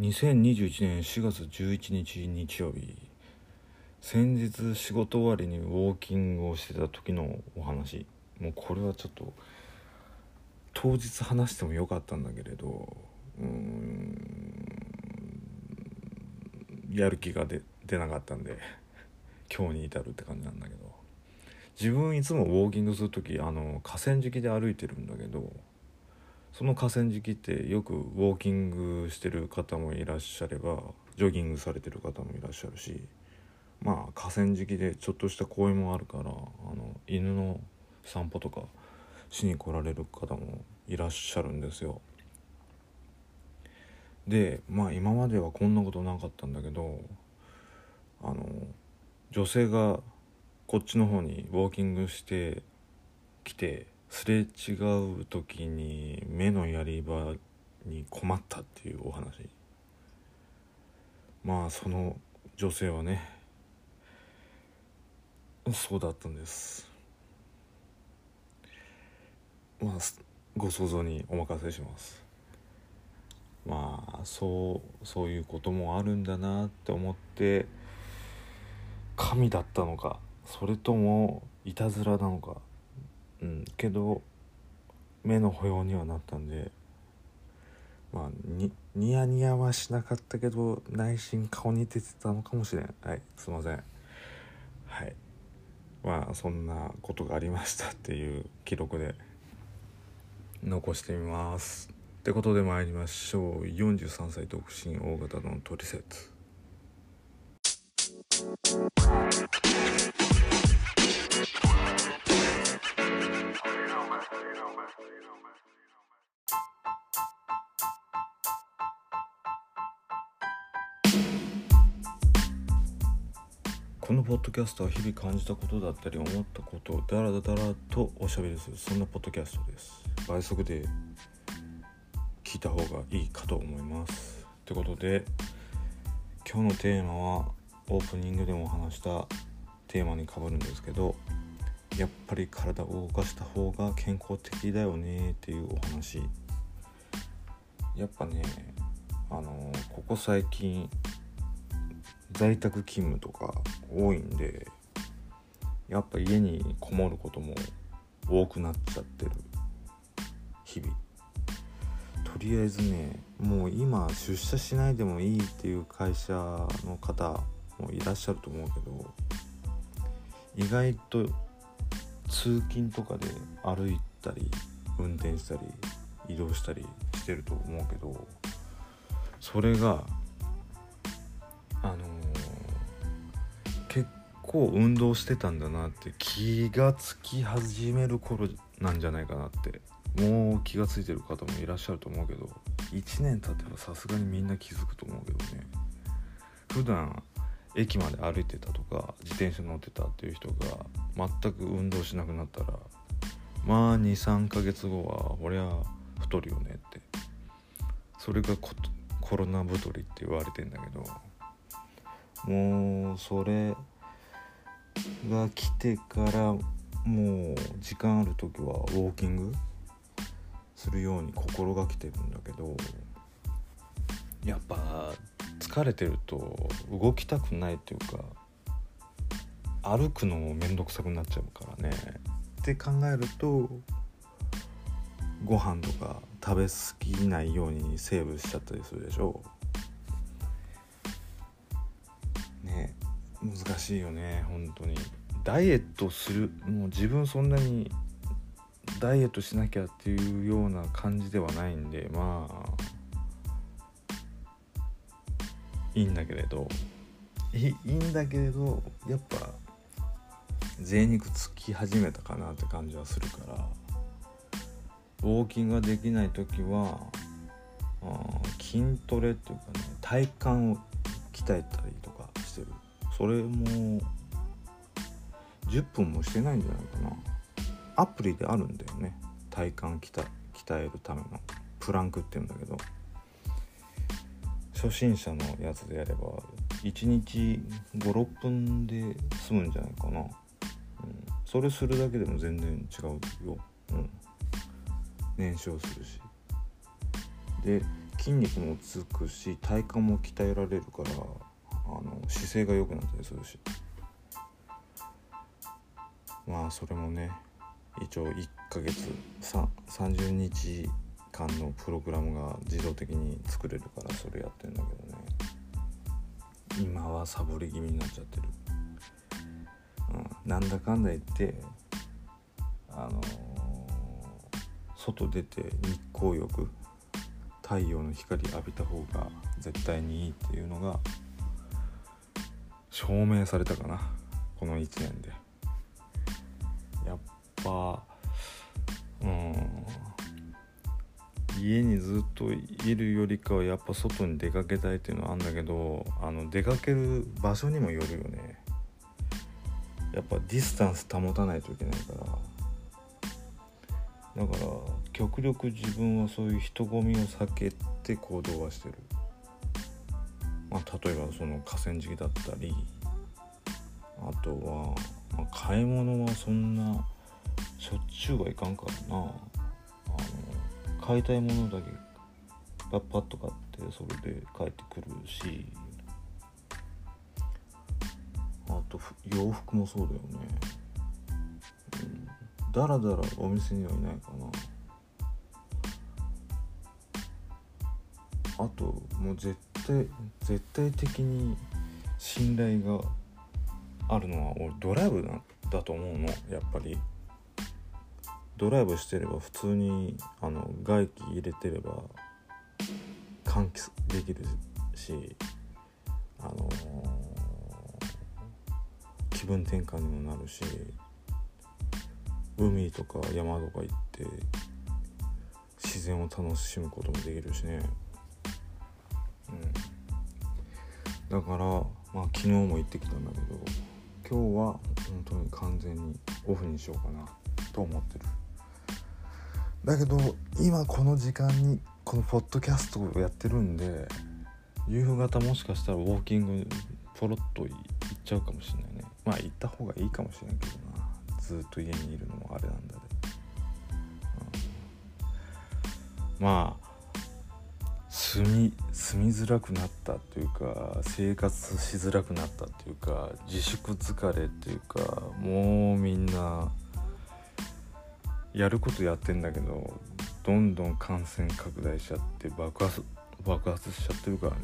2021年4月11日日曜日先日仕事終わりにウォーキングをしてた時のお話。もうこれはちょっと当日話してもよかったんだけれどうんやる気が出なかったんで今日に至るって感じなんだけど。自分いつもウォーキングする時あの河川敷で歩いてるんだけどその河川敷ってよくウォーキングしてる方もいらっしゃればジョギングされてる方もいらっしゃるしまあ河川敷でちょっとした公園もあるからあの犬の散歩とかしに来られる方もいらっしゃるんですよ。でまあ今まではこんなことなかったんだけどあの女性がこっちの方にウォーキングしてきてすれ違う時に目のやり場に困ったっていうお話。まあその女性はねそうだったんです。まあご想像にお任せします。まあそうそういうこともあるんだなって思って神だったのかそれともいたずらなのかうん。けど目の保養にはなったんでまあにニヤニヤはしなかったけど内心顔に出てたのかもしれん。はいすいません。はい。まあそんなことがありましたっていう 記録で残してみます。ってことで参りましょう。43歳独身大型のトリセツ。このポッドキャストは日々感じたことだったり思ったことをダラダラとおしゃべりするそんなポッドキャストです。倍速で聞いた方がいいかと思います。ということで今日のテーマはオープニングでも話したテーマにかぶるんですけどやっぱり体を動かした方が健康的だよねっていうお話やっぱねあのここ最近在宅勤務とか多いんでやっぱ家にこもることも多くなっちゃってる日々。とりあえずねもう今出社しないでもいいっていう会社の方もいらっしゃると思うけど意外と通勤とかで歩いたり運転したり移動したりしてると思うけどそれがあの構運動してたんだなって気がつき始める頃なんじゃないかなってもう気がついてる方もいらっしゃると思うけど1年経てばさすがにみんな気づくと思うけどね。普段駅まで歩いてたとか自転車乗ってたっていう人が全く運動しなくなったらまあ23ヶ月後は俺は太るよねって。それがココロナ太りって言われてんだけどもうそれが来てからもう時間ある時はウォーキングするように心がけてるんだけどやっぱ疲れてると動きたくないっていうか歩くのも面倒くさくなっちゃうからね。って考えるとご飯とか食べ過ぎないようにセーブしちゃったりするでしょ。ね難しいよね本当に。ダイエットするもう自分そんなにダイエットしなきゃっていうような感じではないんでまあいいんだけれど。いいいんだけれどやっぱ贅肉つき始めたかなって感じはするから。ウォーキングができない時はあ筋トレっていうかね体幹を鍛えたりとかそれも10分もしてないんじゃないかな。アプリであるんだよね。体幹鍛えるための。プランクっていうんだけど。初心者のやつでやれば1日56分で済むんじゃないかな、うん、それするだけでも全然違うよ、うん、燃焼するし。で筋肉もつくし体幹も鍛えられるからあの姿勢が良くなったりするし。まあそれもね一応1ヶ月30日間のプログラムが自動的に作れるからそれやってんだけどね。今はサボり気味になっちゃってる、うん、なんだかんだ言ってあのー、外出て日光浴太陽の光浴びた方が絶対にいいっていうのが証明されたかな。この1年で。やっぱうん。家にずっといるよりかはやっぱ外に出かけたいっていうのはあるんだけどあの出かける場所にもよるよね。やっぱディスタンス保たないといけないから。だから極力自分はそういう人混みを避けて行動はしてる、まあ、例えばその河川敷だったりあとは、まあ、買い物はそんなしょっちゅうはいかんからな。あの買いたいものだけパッパッと買ってそれで帰ってくるし。あと洋服もそうだよね、うん、だらだらお店にはいないかな。あともう絶対絶対的に信頼があるのは俺ドライブだと思うの。やっぱり。ドライブしてれば普通にあの外気入れてれば換気できるしあのー、気分転換にもなるし海とか山とか行って自然を楽しむこともできるしね。だからまあ昨日も行ってきたんだけど今日は本当に完全にオフにしようかなと思ってる。だけど今この時間にこのポッドキャストをやってるんで夕方もしかしたらウォーキングポロッと行っちゃうかもしれないね。まあ行った方がいいかもしれんけどな。ずっと家にいるのもあれなんだで、うん、まあ住み住みづらくなったっていうか生活しづらくなったっていうか自粛疲れっていうかもうみんなやることやってんだけどどんどん感染拡大しちゃって爆発爆発しちゃってるからね。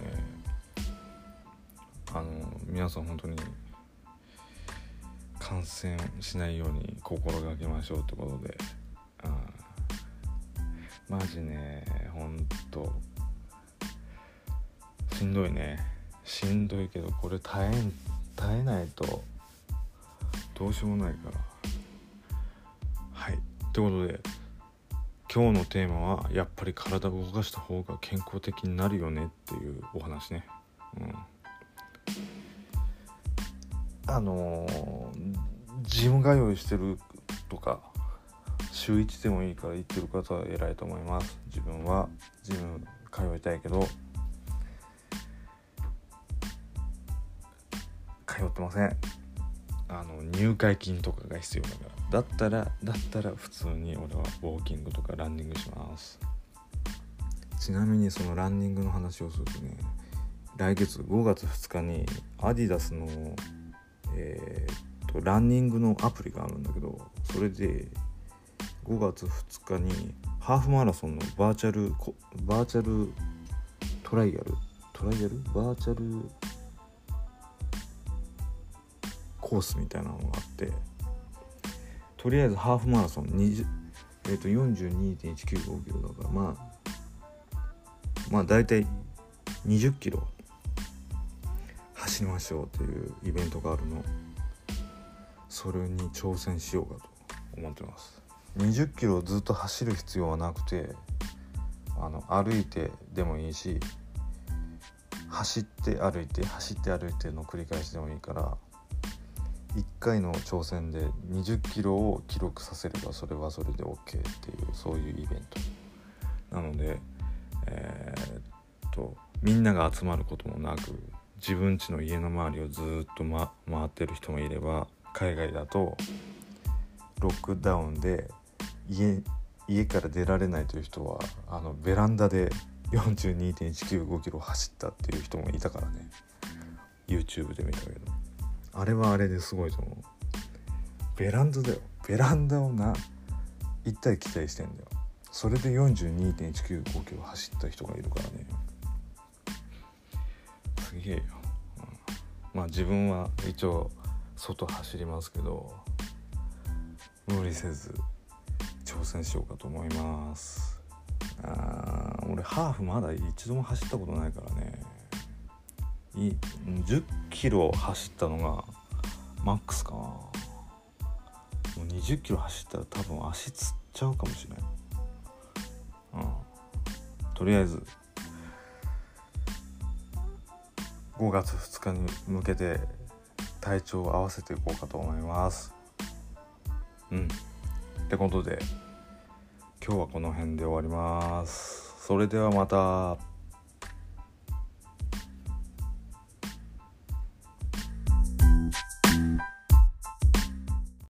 あの皆さん本当に感染しないように心がけましょうってことで。あマジねほんと。しんどいねしんどいけどこれ耐え耐えないとどうしようもないからはいってことで今日のテーマはやっぱり体を動かした方が健康的になるよねっていうお話ね。うん、あの、ジム通いしてるとか週1でもいいから行ってる方は偉いと思います。自分はジム通いたいけど通ってません。あの入会金とかが必要だからだったらだったら普通に俺はウォーキングとかランニングします。ちなみにそのランニングの話をするとね来月5月2日にアディダスのえー、っとランニングのアプリがあるんだけどそれで5月2日にハーフマラソンのバーチャルバーチャルトライアル？トライアル？バーチャルコースみたいなのがあってとりあえずハーフマラソン20、えー、と42.195キロだからまあまあ大体20キロ走りましょうっていうイベントがあるの。それに挑戦しようかと思ってます。20キロずっと走る必要はなくてあの歩いてでもいいし走って歩いて走って歩いての繰り返しでもいいから1回の挑戦で20キロを記録させればそれはそれで OK っていうそういうイベントなのでえー、っとみんなが集まることもなく自分家の家の周りをずっと、ま、回ってる人もいれば海外だとロックダウンで家家から出られないという人はあのベランダで42.195キロ走ったっていう人もいたからね。YouTube で見たけど。あれはあれですごいと思う。ベランダだよ。ベランダをな行ったり来たりしてんだよ。それで42.195キロ走った人がいるからね。すげえよ、うん、まあ自分は一応外走りますけど無理せず挑戦しようかと思います。あ俺ハーフまだ一度も走ったことないからね。10キロ走ったのがマックスかな。もう20キロ走ったら多分足つっちゃうかもしれない。うん。とりあえず5月2日に向けて体調を合わせていこうかと思います。うん。ってことで今日はこの辺で終わります。それではまた。